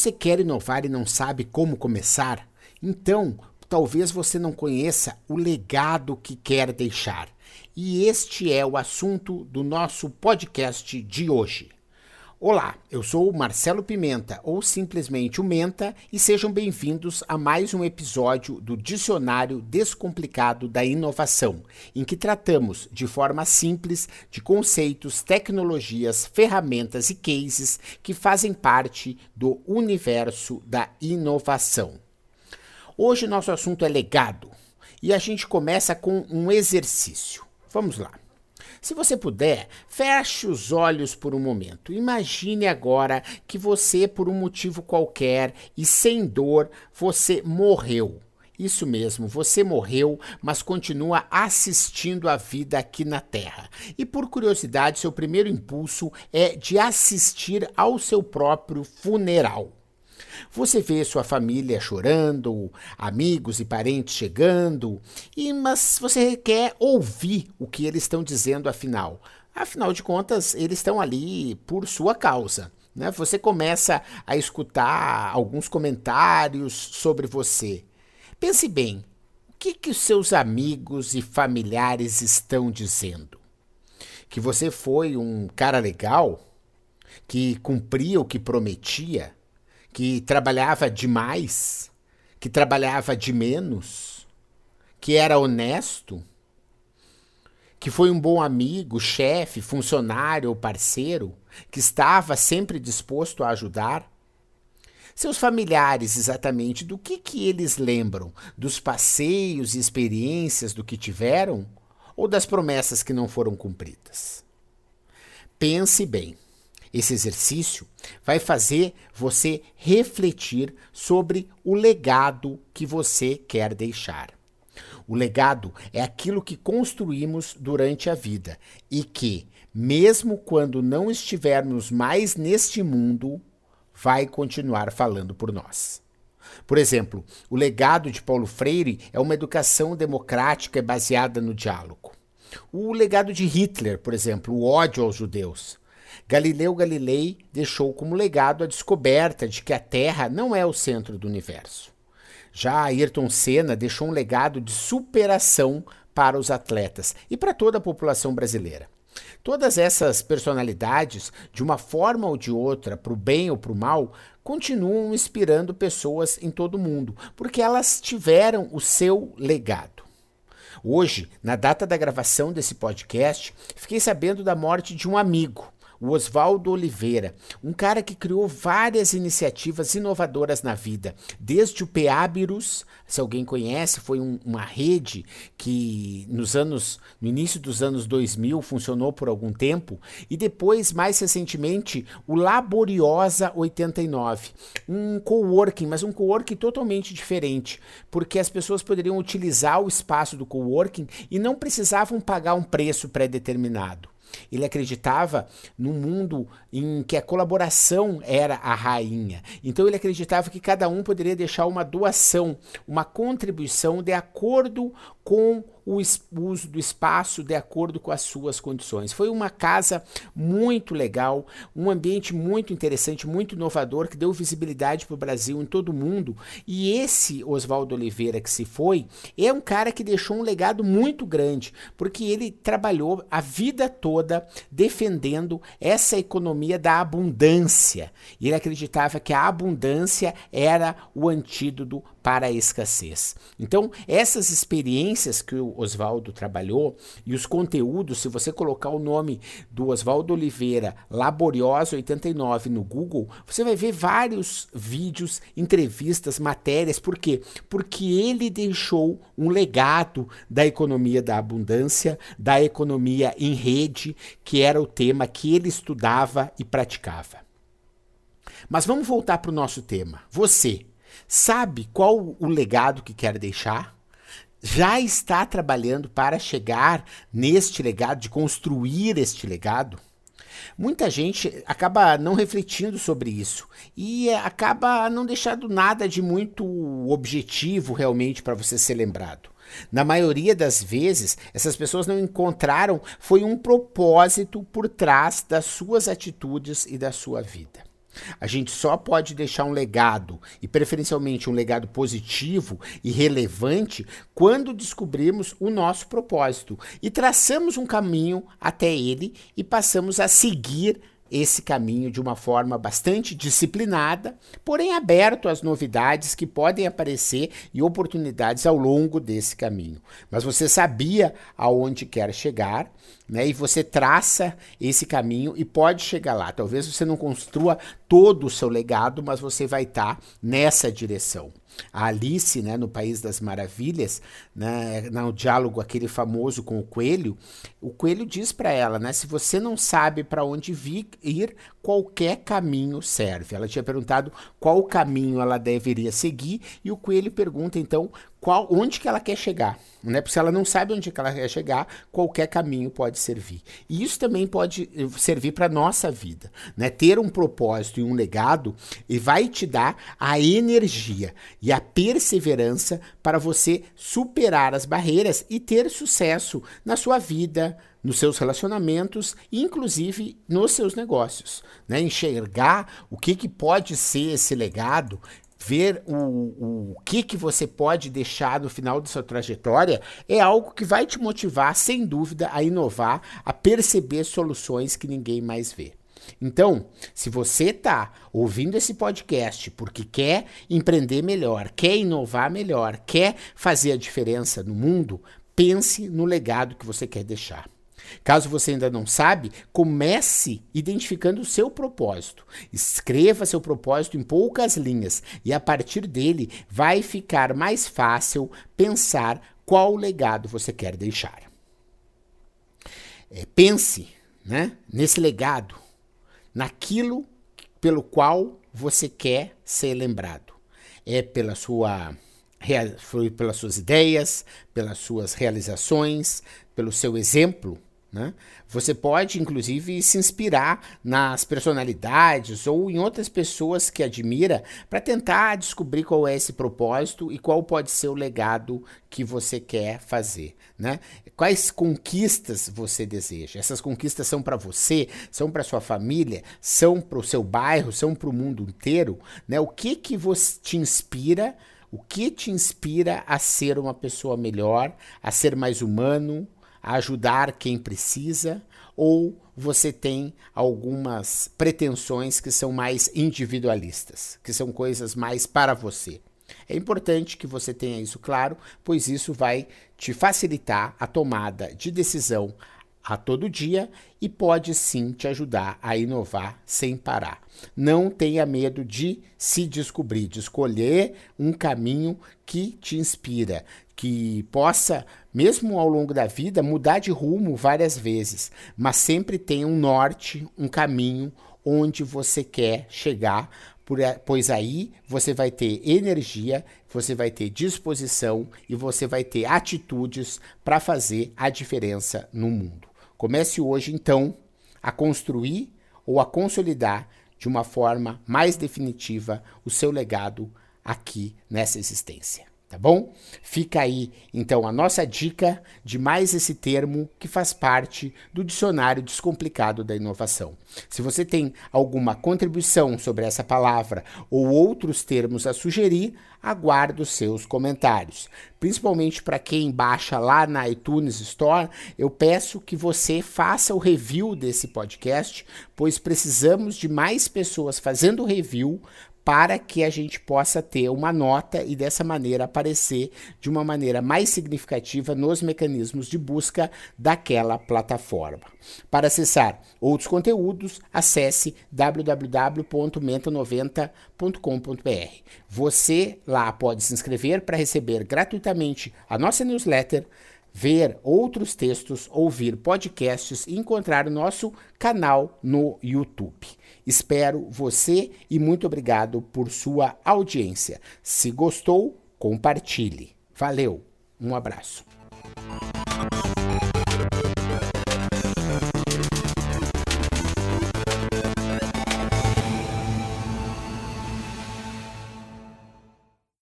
você quer inovar e não sabe como começar, então talvez você não conheça o legado que quer deixar. E este é o assunto do nosso podcast de hoje. Olá, eu sou o Marcelo Pimenta, ou simplesmente o Menta, e sejam bem-vindos a mais um episódio do Dicionário Descomplicado da Inovação, em que tratamos de forma simples de conceitos, tecnologias, ferramentas e cases que fazem parte do universo da inovação. Hoje nosso assunto é legado e a gente começa com um exercício. Vamos lá. Se você puder, feche os olhos por um momento. Imagine agora que você, por um motivo qualquer e sem dor, você morreu. Isso mesmo, você morreu, mas continua assistindo a vida aqui na Terra. E por curiosidade, seu primeiro impulso é de assistir ao seu próprio funeral. Você vê sua família chorando, amigos e parentes chegando, e mas você quer ouvir o que eles estão dizendo afinal. Afinal de contas, eles estão ali por sua causa. Né? Você começa a escutar alguns comentários sobre você. Pense bem, o que, que os seus amigos e familiares estão dizendo? Que você foi um cara legal? Que cumpria o que prometia? Que trabalhava demais, que trabalhava de menos, que era honesto, que foi um bom amigo, chefe, funcionário ou parceiro, que estava sempre disposto a ajudar? Seus familiares, exatamente, do que, que eles lembram? Dos passeios e experiências do que tiveram? Ou das promessas que não foram cumpridas? Pense bem. Esse exercício vai fazer você refletir sobre o legado que você quer deixar. O legado é aquilo que construímos durante a vida e que, mesmo quando não estivermos mais neste mundo, vai continuar falando por nós. Por exemplo, o legado de Paulo Freire é uma educação democrática baseada no diálogo. O legado de Hitler, por exemplo, o ódio aos judeus. Galileu Galilei deixou como legado a descoberta de que a Terra não é o centro do universo. Já Ayrton Senna deixou um legado de superação para os atletas e para toda a população brasileira. Todas essas personalidades, de uma forma ou de outra, para o bem ou para o mal, continuam inspirando pessoas em todo o mundo, porque elas tiveram o seu legado. Hoje, na data da gravação desse podcast, fiquei sabendo da morte de um amigo, o Oswaldo Oliveira, um cara que criou várias iniciativas inovadoras na vida, desde o Peabirus, se alguém conhece, foi um, uma rede que nos anos, no início dos anos 2000 funcionou por algum tempo, e depois, mais recentemente, o Laboriosa 89, um coworking, mas um coworking totalmente diferente, porque as pessoas poderiam utilizar o espaço do coworking e não precisavam pagar um preço pré-determinado. Ele acreditava num mundo em que a colaboração era a rainha. Então ele acreditava que cada um poderia deixar uma doação, uma contribuição de acordo com o uso do espaço de acordo com as suas condições. Foi uma casa muito legal, um ambiente muito interessante, muito inovador, que deu visibilidade para o Brasil em todo o mundo. E esse Oswaldo Oliveira que se foi é um cara que deixou um legado muito grande, porque ele trabalhou a vida toda defendendo essa economia da abundância. Ele acreditava que a abundância era o antídoto para a escassez. Então, essas experiências que o Oswaldo trabalhou e os conteúdos, se você colocar o nome do Oswaldo Oliveira Laboriosa 89 no Google, você vai ver vários vídeos, entrevistas, matérias. Por quê? Porque ele deixou um legado da economia da abundância, da economia em rede, que era o tema que ele estudava e praticava. Mas vamos voltar para o nosso tema. Você, Sabe qual o legado que quer deixar? Já está trabalhando para chegar neste legado, de construir este legado? Muita gente acaba não refletindo sobre isso e acaba não deixando nada de muito objetivo realmente para você ser lembrado. Na maioria das vezes, essas pessoas não encontraram foi um propósito por trás das suas atitudes e da sua vida. A gente só pode deixar um legado, e preferencialmente um legado positivo e relevante, quando descobrirmos o nosso propósito e traçamos um caminho até ele e passamos a seguir esse caminho de uma forma bastante disciplinada, porém aberto às novidades que podem aparecer e oportunidades ao longo desse caminho. Mas você sabia aonde quer chegar, né? E você traça esse caminho e pode chegar lá. Talvez você não construa todo o seu legado, mas você vai estar tá nessa direção. A Alice, né, no País das Maravilhas, né, no diálogo aquele famoso com o coelho, o coelho diz para ela, né, se você não sabe para onde vir, ir, qualquer caminho serve. Ela tinha perguntado qual caminho ela deveria seguir e o coelho pergunta então qual, onde que ela quer chegar, né? Porque se ela não sabe onde que ela quer chegar, qualquer caminho pode servir. E isso também pode eh, servir para nossa vida, né? Ter um propósito e um legado e vai te dar a energia e a perseverança para você superar as barreiras e ter sucesso na sua vida, nos seus relacionamentos, inclusive nos seus negócios. Né? Enxergar o que, que pode ser esse legado, ver o, o, que, que você pode deixar no final da sua trajetória, é algo que vai te motivar, sem dúvida, a inovar, a perceber soluções que ninguém mais vê. Então, se você está ouvindo esse podcast porque quer empreender melhor, quer inovar melhor, quer fazer a diferença no mundo, pense no legado que você quer deixar. Caso você ainda não sabe, comece identificando o seu propósito. Escreva seu propósito em poucas linhas e a partir dele vai ficar mais fácil pensar qual legado você quer deixar. É, pense né, nesse legado, naquilo pelo qual você quer ser lembrado. É pela sua pelas suas ideias, pelas suas realizações, pelo seu exemplo né? Você pode, inclusive, se inspirar nas personalidades ou em outras pessoas que admira para tentar descobrir qual é esse propósito e qual pode ser o legado que você quer fazer. Né? Quais conquistas você deseja? Essas conquistas são para você, são para sua família, são para o seu bairro, são para o mundo inteiro. Né? O que, que você te inspira? O que te inspira a ser uma pessoa melhor, a ser mais humano, ajudar quem precisa, ou você tem algumas pretensões que são mais individualistas, que são coisas mais para você. É importante que você tenha isso claro, pois isso vai te facilitar a tomada de decisão a todo dia e pode sim te ajudar a inovar sem parar. Não tenha medo de se descobrir, de escolher um caminho que te inspira, que possa, mesmo ao longo da vida, mudar de rumo várias vezes, mas sempre tenha um norte, um caminho onde você quer chegar, pois aí você vai ter energia, você vai ter disposição e você vai ter atitudes para fazer a diferença no mundo. Comece hoje, então, a construir ou a consolidar de uma forma mais definitiva o seu legado aqui nessa existência tá bom? Fica aí então a nossa dica de mais esse termo que faz parte do dicionário descomplicado da inovação. Se você tem alguma contribuição sobre essa palavra ou outros termos a sugerir, aguardo seus comentários. Principalmente para quem baixa lá na iTunes Store, eu peço que você faça o review desse podcast, pois precisamos de mais pessoas fazendo review para que a gente possa ter uma nota e dessa maneira aparecer de uma maneira mais significativa nos mecanismos de busca daquela plataforma. Para acessar outros conteúdos, acesse www.menta90.com.br. Você lá pode se inscrever para receber gratuitamente a nossa newsletter ver outros textos, ouvir podcasts e encontrar o nosso canal no YouTube. Espero você e muito obrigado por sua audiência. Se gostou, compartilhe. Valeu, um abraço.